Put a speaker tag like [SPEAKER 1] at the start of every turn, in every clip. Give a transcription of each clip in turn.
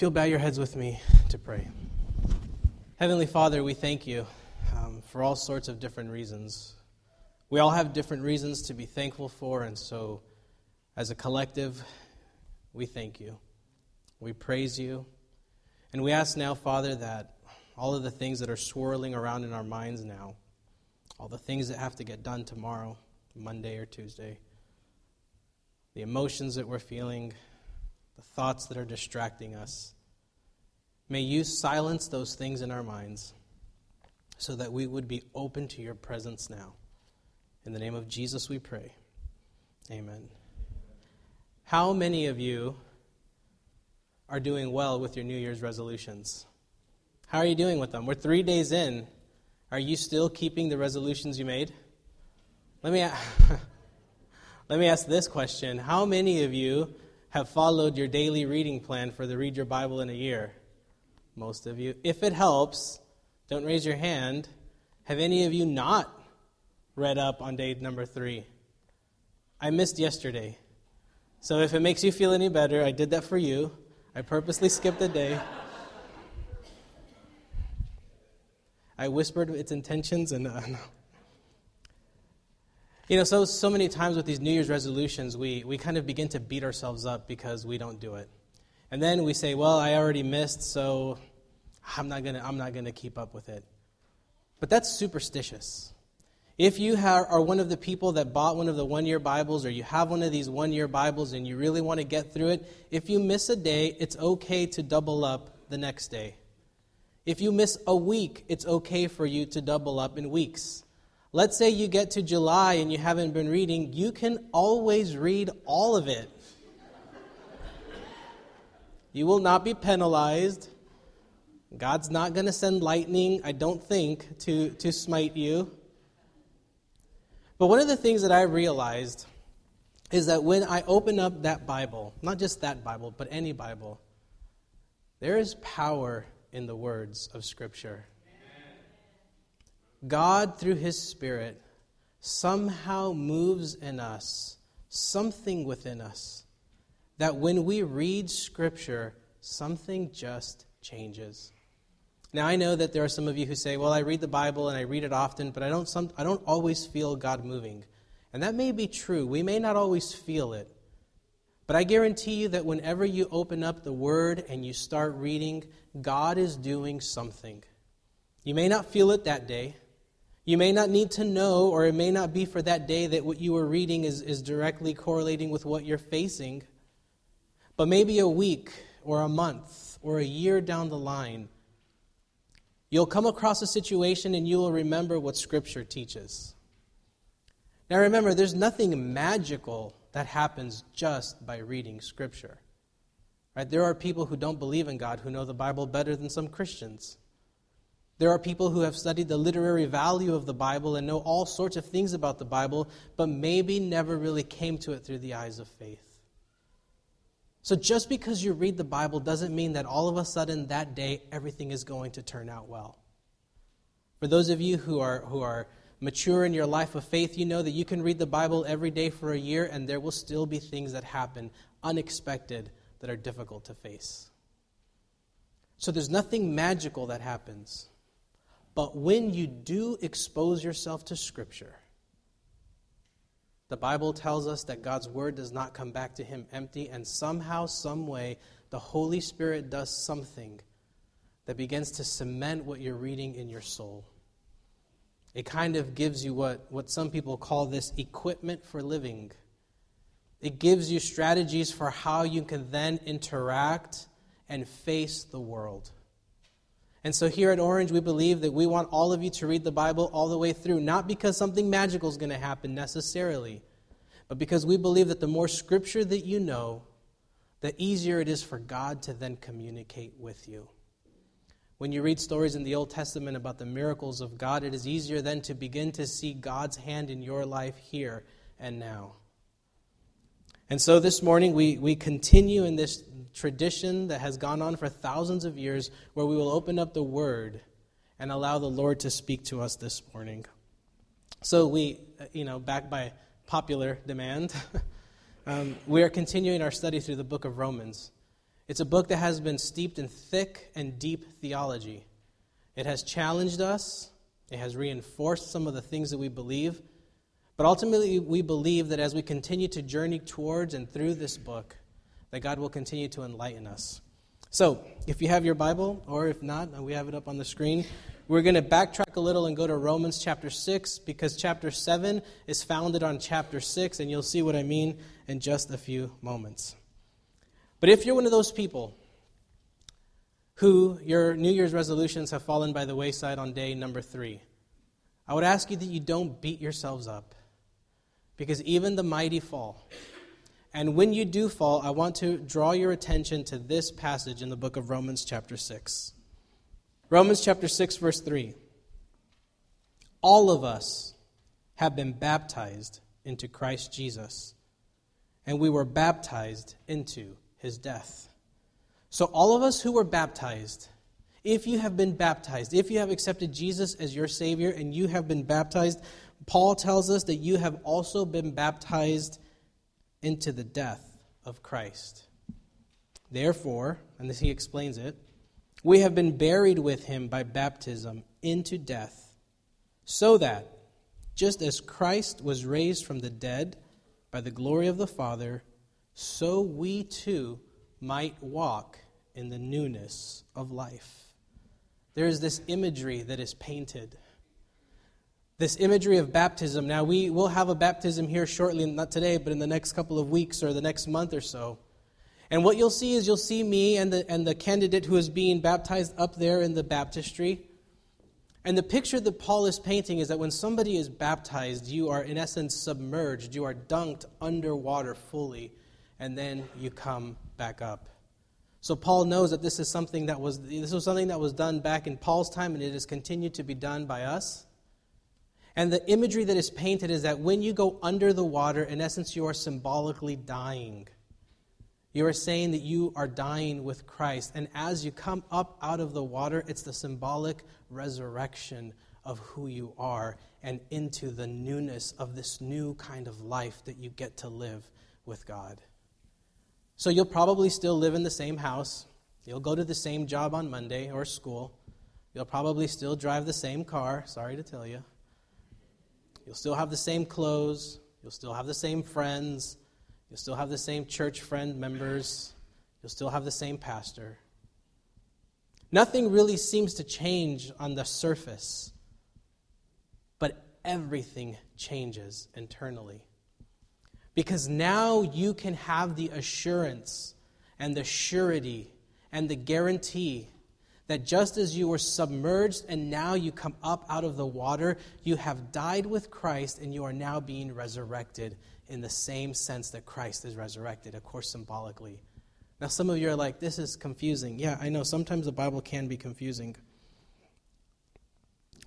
[SPEAKER 1] If you'll bow your heads with me to pray. Heavenly Father, we thank you um, for all sorts of different reasons. We all have different reasons to be thankful for, and so as a collective, we thank you. We praise you. And we ask now, Father, that all of the things that are swirling around in our minds now, all the things that have to get done tomorrow, Monday or Tuesday, the emotions that we're feeling, the thoughts that are distracting us, may you silence those things in our minds so that we would be open to your presence now. In the name of Jesus, we pray. Amen. How many of you are doing well with your New Year's resolutions? How are you doing with them? We're three days in. Are you still keeping the resolutions you made? Let me, let me ask this question How many of you have followed your daily reading plan for the Read Your Bible in a Year? Most of you. If it helps, don't raise your hand. Have any of you not read up on day number three? I missed yesterday. So if it makes you feel any better, I did that for you. I purposely skipped a day. I whispered its intentions and uh. You know, so so many times with these New Year's resolutions, we, we kind of begin to beat ourselves up because we don't do it. And then we say, Well, I already missed, so I'm not gonna I'm not gonna keep up with it. But that's superstitious. If you are one of the people that bought one of the one year Bibles or you have one of these one year Bibles and you really want to get through it, if you miss a day, it's okay to double up the next day. If you miss a week, it's okay for you to double up in weeks. Let's say you get to July and you haven't been reading, you can always read all of it. You will not be penalized. God's not going to send lightning, I don't think, to, to smite you. But one of the things that I realized is that when I open up that Bible, not just that Bible, but any Bible, there is power in the words of Scripture. God, through His Spirit, somehow moves in us something within us that when we read Scripture, something just changes. Now, I know that there are some of you who say, well, I read the Bible and I read it often, but I don't, some, I don't always feel God moving. And that may be true. We may not always feel it. But I guarantee you that whenever you open up the Word and you start reading, God is doing something. You may not feel it that day. You may not need to know, or it may not be for that day that what you were reading is, is directly correlating with what you're facing. But maybe a week, or a month, or a year down the line, You'll come across a situation and you will remember what Scripture teaches. Now remember, there's nothing magical that happens just by reading Scripture. Right? There are people who don't believe in God who know the Bible better than some Christians. There are people who have studied the literary value of the Bible and know all sorts of things about the Bible, but maybe never really came to it through the eyes of faith. So just because you read the Bible doesn't mean that all of a sudden that day everything is going to turn out well. For those of you who are, who are mature in your life of faith, you know that you can read the Bible every day for a year and there will still be things that happen unexpected that are difficult to face. So there's nothing magical that happens. But when you do expose yourself to Scripture, the Bible tells us that God's word does not come back to him empty, and somehow, some way, the Holy Spirit does something that begins to cement what you're reading in your soul. It kind of gives you what, what some people call this equipment for living. It gives you strategies for how you can then interact and face the world. And so here at Orange, we believe that we want all of you to read the Bible all the way through, not because something magical is going to happen necessarily, but because we believe that the more scripture that you know, the easier it is for God to then communicate with you. When you read stories in the Old Testament about the miracles of God, it is easier then to begin to see God's hand in your life here and now. And so this morning, we, we continue in this tradition that has gone on for thousands of years where we will open up the Word and allow the Lord to speak to us this morning. So, we, you know, back by popular demand, um, we are continuing our study through the book of Romans. It's a book that has been steeped in thick and deep theology. It has challenged us, it has reinforced some of the things that we believe. But ultimately, we believe that as we continue to journey towards and through this book, that God will continue to enlighten us. So, if you have your Bible, or if not, we have it up on the screen. We're going to backtrack a little and go to Romans chapter 6 because chapter 7 is founded on chapter 6, and you'll see what I mean in just a few moments. But if you're one of those people who your New Year's resolutions have fallen by the wayside on day number three, I would ask you that you don't beat yourselves up because even the mighty fall. And when you do fall, I want to draw your attention to this passage in the book of Romans, chapter 6. Romans chapter 6, verse 3. All of us have been baptized into Christ Jesus, and we were baptized into his death. So, all of us who were baptized, if you have been baptized, if you have accepted Jesus as your Savior and you have been baptized, Paul tells us that you have also been baptized into the death of Christ. Therefore, and as he explains it, we have been buried with him by baptism into death, so that, just as Christ was raised from the dead by the glory of the Father, so we too might walk in the newness of life. There is this imagery that is painted. This imagery of baptism. Now, we will have a baptism here shortly, not today, but in the next couple of weeks or the next month or so. And what you'll see is you'll see me and the, and the candidate who is being baptized up there in the baptistry. And the picture that Paul is painting is that when somebody is baptized, you are in essence submerged, you are dunked underwater fully, and then you come back up. So Paul knows that this is something that was this was something that was done back in Paul's time and it has continued to be done by us. And the imagery that is painted is that when you go under the water, in essence you are symbolically dying. You are saying that you are dying with Christ. And as you come up out of the water, it's the symbolic resurrection of who you are and into the newness of this new kind of life that you get to live with God. So you'll probably still live in the same house. You'll go to the same job on Monday or school. You'll probably still drive the same car, sorry to tell you. You'll still have the same clothes. You'll still have the same friends. You'll still have the same church friend members. You'll still have the same pastor. Nothing really seems to change on the surface, but everything changes internally. Because now you can have the assurance and the surety and the guarantee that just as you were submerged and now you come up out of the water, you have died with Christ and you are now being resurrected in the same sense that Christ is resurrected, of course, symbolically. Now, some of you are like, this is confusing. Yeah, I know. Sometimes the Bible can be confusing.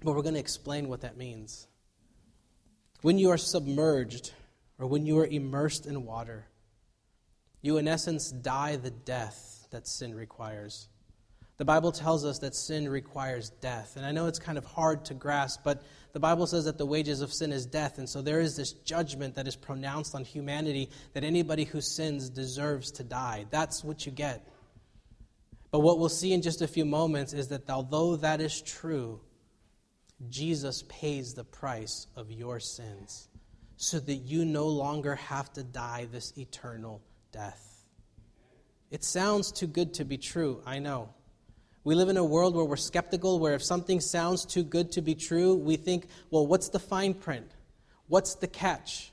[SPEAKER 1] But we're going to explain what that means. When you are submerged, or when you are immersed in water, you, in essence, die the death that sin requires. The Bible tells us that sin requires death. And I know it's kind of hard to grasp, but the Bible says that the wages of sin is death. And so there is this judgment that is pronounced on humanity that anybody who sins deserves to die. That's what you get. But what we'll see in just a few moments is that although that is true, Jesus pays the price of your sins so that you no longer have to die this eternal death. It sounds too good to be true, I know. We live in a world where we're skeptical, where if something sounds too good to be true, we think, well, what's the fine print? What's the catch?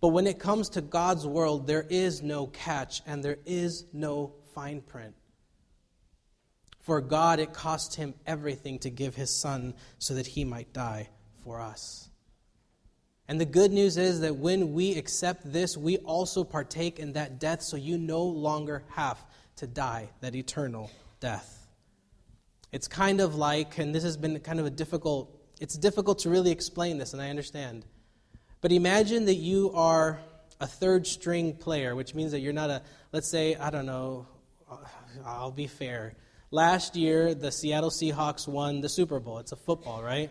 [SPEAKER 1] But when it comes to God's world, there is no catch and there is no fine print. For God, it cost him everything to give his son so that he might die for us. And the good news is that when we accept this, we also partake in that death, so you no longer have to die that eternal death. It's kind of like, and this has been kind of a difficult, it's difficult to really explain this, and I understand. But imagine that you are a third string player, which means that you're not a, let's say, I don't know, I'll be fair. Last year, the Seattle Seahawks won the Super Bowl. It's a football, right?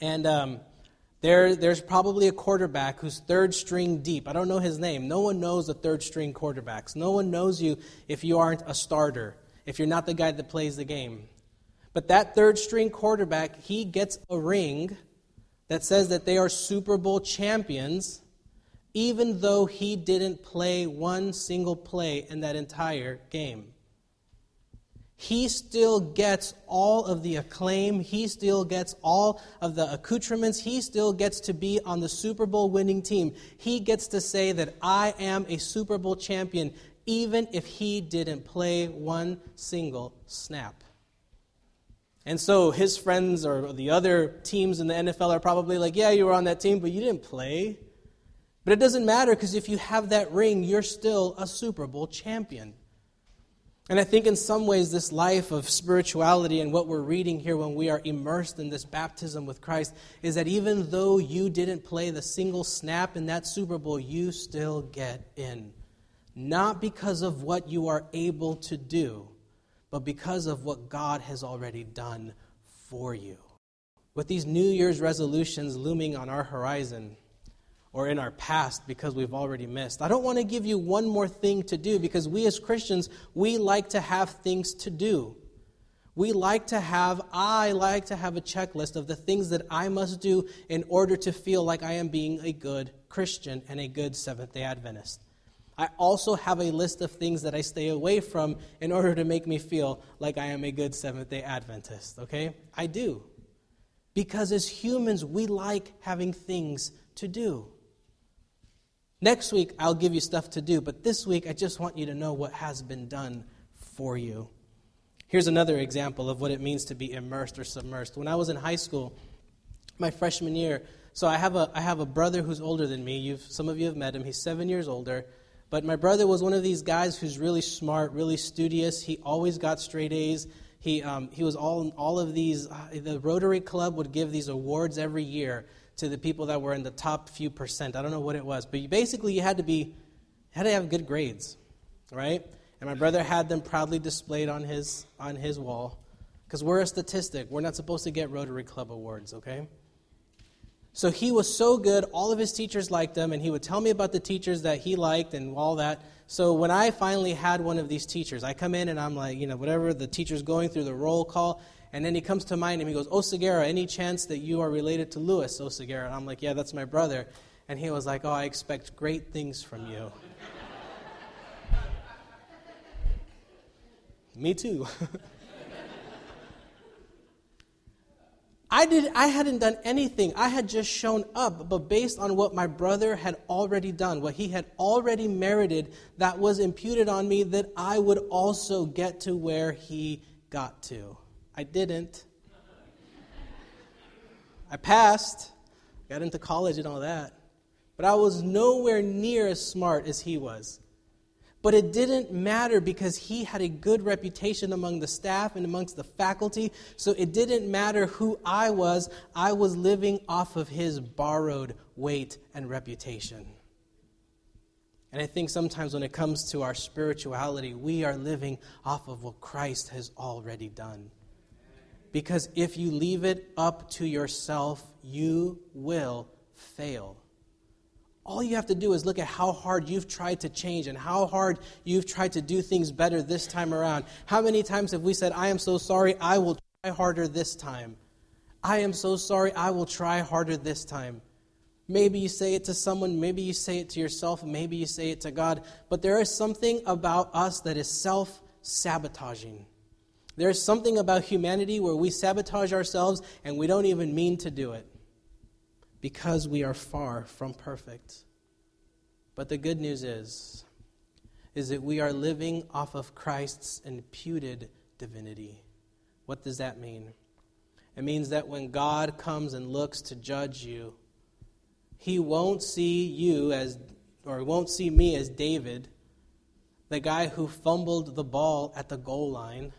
[SPEAKER 1] And um, There, there's probably a quarterback who's third string deep. I don't know his name. No one knows the third string quarterbacks. No one knows you if you aren't a starter, if you're not the guy that plays the game. But that third string quarterback, he gets a ring that says that they are Super Bowl champions, even though he didn't play one single play in that entire game he still gets all of the acclaim. He still gets all of the accoutrements. He still gets to be on the Super Bowl winning team. He gets to say that I am a Super Bowl champion, even if he didn't play one single snap. And so his friends or the other teams in the NFL are probably like, Yeah, you were on that team, but you didn't play. But it doesn't matter because if you have that ring, you're still a Super Bowl champion. And I think in some ways, this life of spirituality and what we're reading here when we are immersed in this baptism with Christ is that even though you didn't play the single snap in that Super Bowl, you still get in. Not because of what you are able to do, but because of what God has already done for you. With these New Year's resolutions looming on our horizon, or in our past because we've already missed. I don't want to give you one more thing to do because we as Christians, we like to have things to do. We like to have, I like to have a checklist of the things that I must do in order to feel like I am being a good Christian and a good Seventh day Adventist. I also have a list of things that I stay away from in order to make me feel like I am a good Seventh day Adventist, okay? I do. Because as humans, we like having things to do. Next week, I'll give you stuff to do, but this week, I just want you to know what has been done for you. Here's another example of what it means to be immersed or submersed. When I was in high school, my freshman year, so I have a, I have a brother who's older than me. You've, some of you have met him. He's seven years older. But my brother was one of these guys who's really smart, really studious. He always got straight A's. He, um, he was all, all of these, uh, the Rotary Club would give these awards every year to the people that were in the top few percent. I don't know what it was, but you, basically you had to be had to have good grades, right? And my brother had them proudly displayed on his on his wall because we're a statistic. We're not supposed to get Rotary Club awards, okay? So he was so good, all of his teachers liked him, and he would tell me about the teachers that he liked and all that. So when I finally had one of these teachers, I come in and I'm like, you know, whatever the teacher's going through the roll call, and then he comes to mind and he goes, Oh, any chance that you are related to Louis Oh, And I'm like, Yeah, that's my brother. And he was like, Oh, I expect great things from you. Me too. I, did, I hadn't done anything. I had just shown up, but based on what my brother had already done, what he had already merited, that was imputed on me that I would also get to where he got to. I didn't. I passed, got into college and all that, but I was nowhere near as smart as he was. But it didn't matter because he had a good reputation among the staff and amongst the faculty, so it didn't matter who I was. I was living off of his borrowed weight and reputation. And I think sometimes when it comes to our spirituality, we are living off of what Christ has already done. Because if you leave it up to yourself, you will fail. All you have to do is look at how hard you've tried to change and how hard you've tried to do things better this time around. How many times have we said, I am so sorry, I will try harder this time? I am so sorry, I will try harder this time. Maybe you say it to someone, maybe you say it to yourself, maybe you say it to God, but there is something about us that is self sabotaging. There's something about humanity where we sabotage ourselves and we don't even mean to do it because we are far from perfect. But the good news is is that we are living off of Christ's imputed divinity. What does that mean? It means that when God comes and looks to judge you, he won't see you as or won't see me as David, the guy who fumbled the ball at the goal line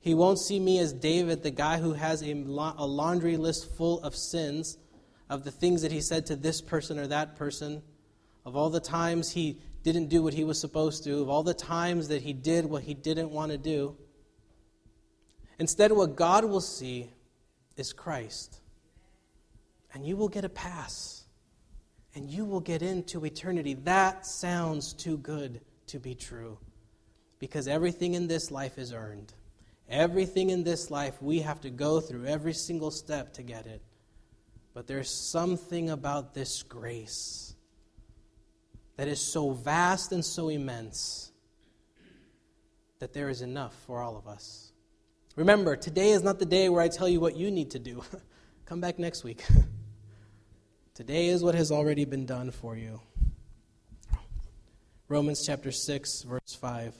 [SPEAKER 1] he won't see me as David, the guy who has a, laundry list full of sins, of the things that he said to this person or that person, of all the times he didn't do what he was supposed to, of all the times that he did what he didn't want to do. Instead, what God will see is Christ. and you will get a pass and you will get into eternity. That sounds too good to be true because everything in this life is earned. Everything in this life we have to go through every single step to get it. But there's something about this grace that is so vast and so immense that there is enough for all of us. Remember, today is not the day where I tell you what you need to do. Come back next week. today is what has already been done for you. Romans chapter 6, verse 5.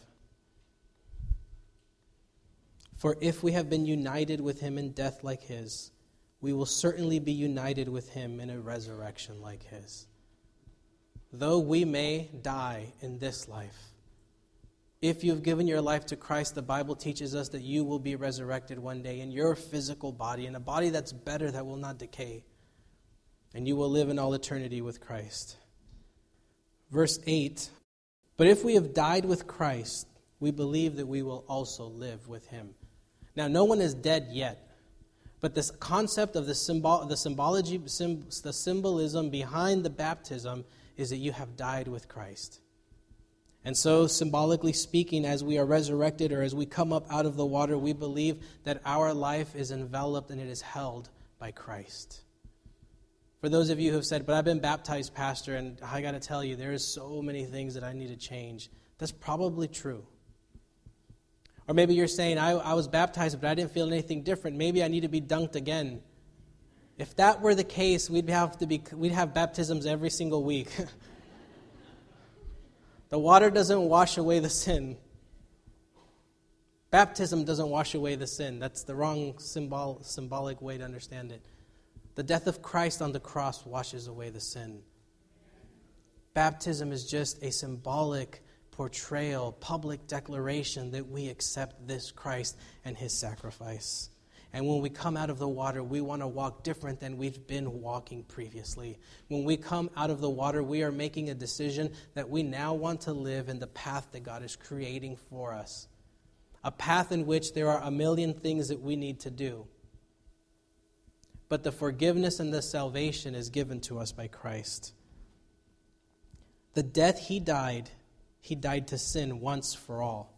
[SPEAKER 1] For if we have been united with him in death like his, we will certainly be united with him in a resurrection like his. Though we may die in this life, if you've given your life to Christ, the Bible teaches us that you will be resurrected one day in your physical body, in a body that's better, that will not decay. And you will live in all eternity with Christ. Verse 8 But if we have died with Christ, we believe that we will also live with him. Now, no one is dead yet. But this concept of the, symbol, the symbology, the symbolism behind the baptism is that you have died with Christ. And so, symbolically speaking, as we are resurrected or as we come up out of the water, we believe that our life is enveloped and it is held by Christ. For those of you who have said, but I've been baptized, Pastor, and I got to tell you, there is so many things that I need to change. That's probably true. Or maybe you're saying, I, I was baptized, but I didn't feel anything different. Maybe I need to be dunked again. If that were the case, we'd have, to be, we'd have baptisms every single week. the water doesn't wash away the sin. Baptism doesn't wash away the sin. That's the wrong symbol, symbolic way to understand it. The death of Christ on the cross washes away the sin. Baptism is just a symbolic portrayal, public declaration that we accept this Christ and his sacrifice. And when we come out of the water, we want to walk different than we've been walking previously. When we come out of the water, we are making a decision that we now want to live in the path that God is creating for us. A path in which there are a million things that we need to do. But the forgiveness and the salvation is given to us by Christ. The death he died he died to sin once for all.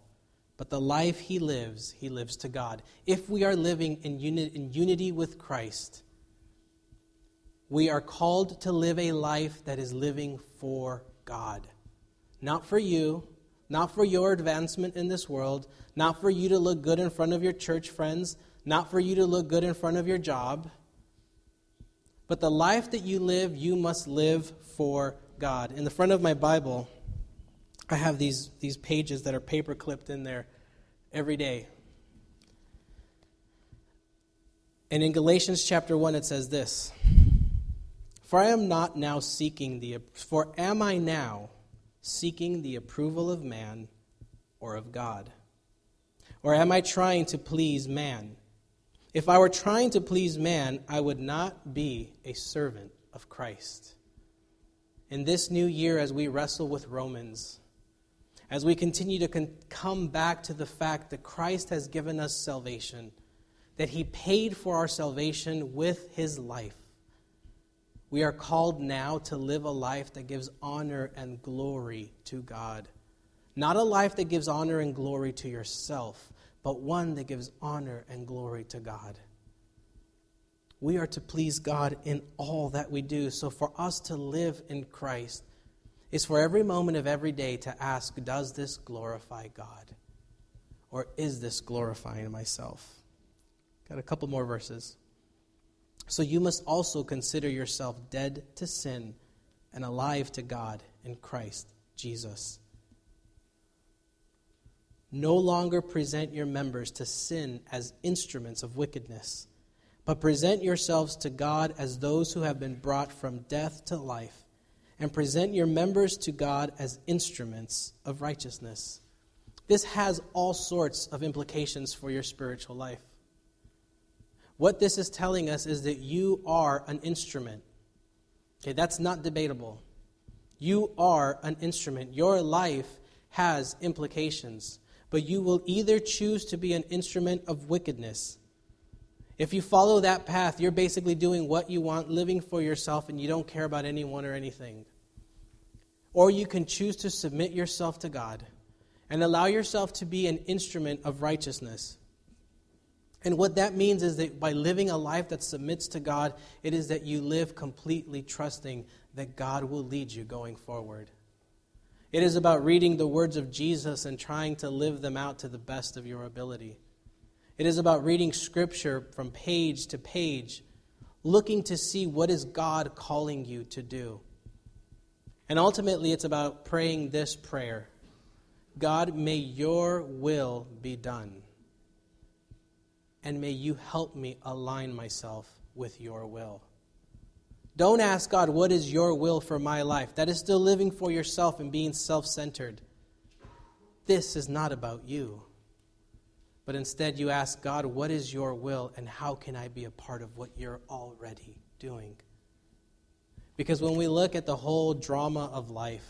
[SPEAKER 1] But the life he lives, he lives to God. If we are living in, uni- in unity with Christ, we are called to live a life that is living for God. Not for you, not for your advancement in this world, not for you to look good in front of your church friends, not for you to look good in front of your job. But the life that you live, you must live for God. In the front of my Bible, I have these, these pages that are paper clipped in there every day. And in Galatians chapter 1, it says this For I am not now seeking the, for am I now seeking the approval of man or of God? Or am I trying to please man? If I were trying to please man, I would not be a servant of Christ. In this new year, as we wrestle with Romans, as we continue to con- come back to the fact that Christ has given us salvation, that He paid for our salvation with His life. We are called now to live a life that gives honor and glory to God. Not a life that gives honor and glory to yourself, but one that gives honor and glory to God. We are to please God in all that we do. So, for us to live in Christ, is for every moment of every day to ask, does this glorify God? Or is this glorifying myself? Got a couple more verses. So you must also consider yourself dead to sin and alive to God in Christ Jesus. No longer present your members to sin as instruments of wickedness, but present yourselves to God as those who have been brought from death to life and present your members to God as instruments of righteousness. This has all sorts of implications for your spiritual life. What this is telling us is that you are an instrument. Okay, that's not debatable. You are an instrument. Your life has implications, but you will either choose to be an instrument of wickedness If you follow that path, you're basically doing what you want, living for yourself, and you don't care about anyone or anything. Or you can choose to submit yourself to God and allow yourself to be an instrument of righteousness. And what that means is that by living a life that submits to God, it is that you live completely trusting that God will lead you going forward. It is about reading the words of Jesus and trying to live them out to the best of your ability. It is about reading scripture from page to page, looking to see what is God calling you to do. And ultimately, it's about praying this prayer God, may your will be done. And may you help me align myself with your will. Don't ask God, what is your will for my life? That is still living for yourself and being self centered. This is not about you but instead you ask God, What is your will, and how can I be a part of what you're already doing? Because when we look at the whole drama of life,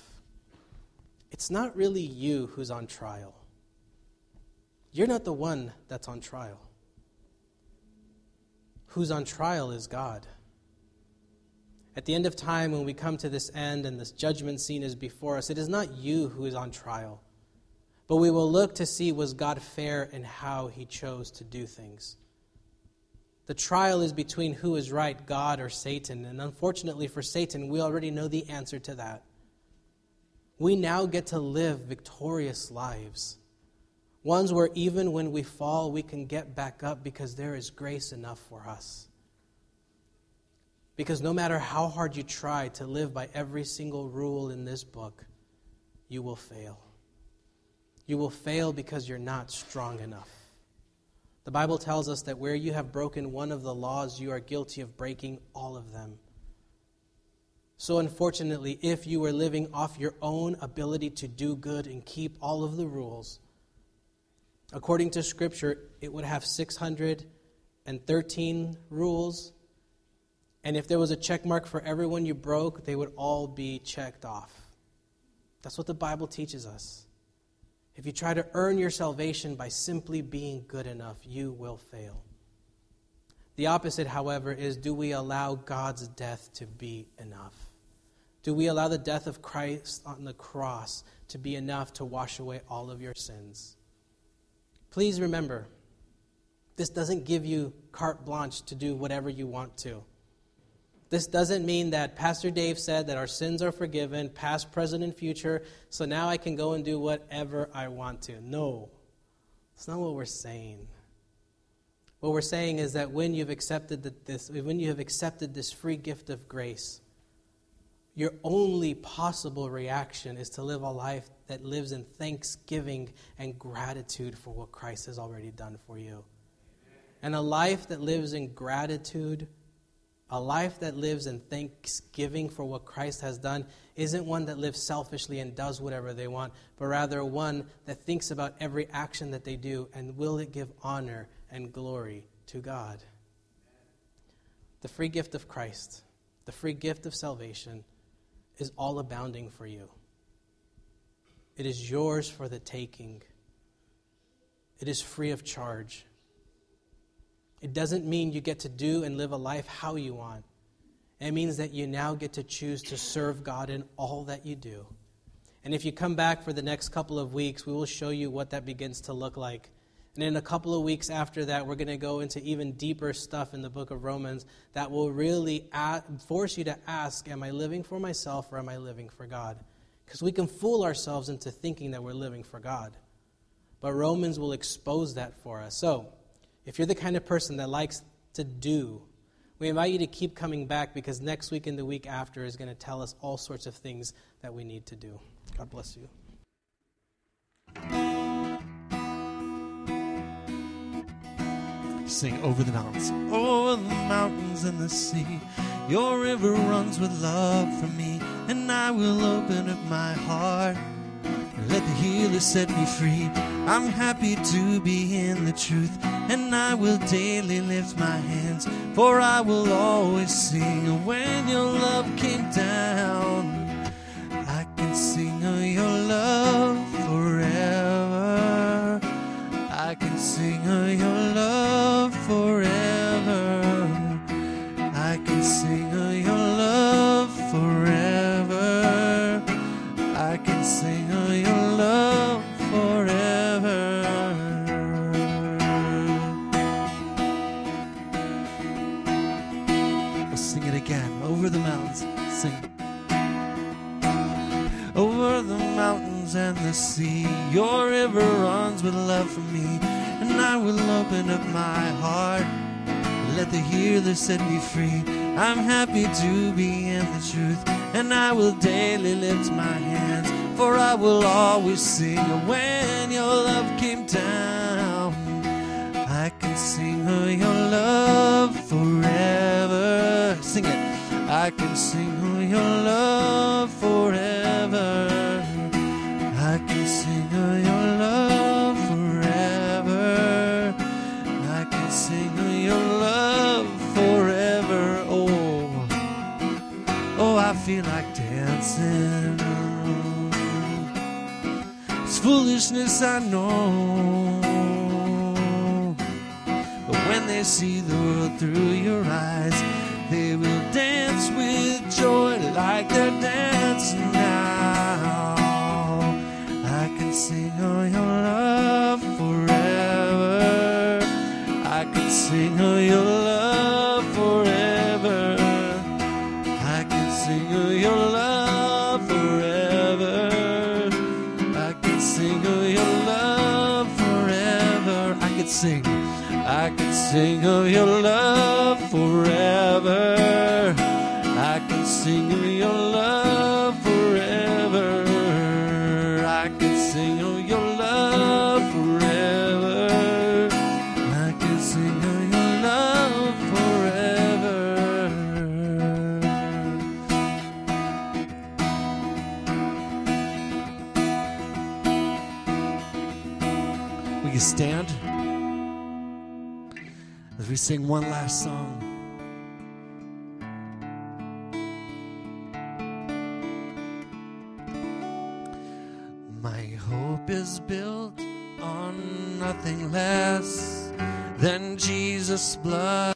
[SPEAKER 1] it's not really you who's on trial. You're not the one that's on trial. Who's on trial is God. At the end of time, when we come to this end and this judgment scene is before us, it is not you who is on trial. But we will look to see was God fair in how he chose to do things. The trial is between who is right, God or Satan. And unfortunately for Satan, we already know the answer to that. We now get to live victorious lives. Ones where even when we fall, we can get back up because there is grace enough for us. Because no matter how hard you try to live by every single rule in this book, you will fail. You will fail because you're not strong enough. The Bible tells us that where you have broken one of the laws, you are guilty of breaking all of them. So, unfortunately, if you were living off your own ability to do good and keep all of the rules, according to Scripture, it would have 613 rules. And if there was a check mark for everyone you broke, they would all be checked off. That's what the Bible teaches us. If you try to earn your salvation by simply being good enough, you will fail. The opposite, however, is do we allow God's death to be enough? Do we allow the death of Christ on the cross to be enough to wash away all of your sins? Please remember, this doesn't give you carte blanche to do whatever you want to. This doesn't mean that Pastor Dave said that our sins are forgiven, past, present, and future, so now I can go and do whatever I want to. No, it's not what we're saying. What we're saying is that when you've accepted that this, when you have accepted this free gift of grace, your only possible reaction is to live a life that lives in thanksgiving and gratitude for what Christ has already done for you. And a life that lives in gratitude a life that lives in thanksgiving for what Christ has done isn't one that lives selfishly and does whatever they want, but rather one that thinks about every action that they do and will it give honor and glory to God. The free gift of Christ, the free gift of salvation, is all abounding for you. It is yours for the taking, it is free of charge. It doesn't mean you get to do and live a life how you want. It means that you now get to choose to serve God in all that you do. And if you come back for the next couple of weeks, we will show you what that begins to look like. And in a couple of weeks after that, we're going to go into even deeper stuff in the book of Romans that will really force you to ask Am I living for myself or am I living for God? Because we can fool ourselves into thinking that we're living for God. But Romans will expose that for us. So, if you're the kind of person that likes to do, we invite you to keep coming back because next week and the week after is going to tell us all sorts of things that we need to do. God bless you.
[SPEAKER 2] Sing over the mountains, over the mountains and the sea. Your river runs with love for me, and I will open up my heart. Let the healer set me free. I'm happy to be in the truth, and I will daily lift my hands, for I will always sing when your love came down. I can sing of your love forever. I can sing of your love forever. I can sing of your mountains and the sea, your river runs with love for me, and I will open up my heart. Let the healer set me free. I'm happy to be in the truth, and I will daily lift my hands, for I will always sing when your love came down. I can sing of your love forever. Sing it. I can sing of your love forever. Feel like dancing. It's foolishness, I know. But when they see the world through your eyes, they will dance with joy like they're dancing now. I can sing of your love forever. I can sing of your sing of your love forever. I could sing. I could sing of your love forever. I can sing of your love we sing one last song. My hope is built on nothing less than Jesus' blood.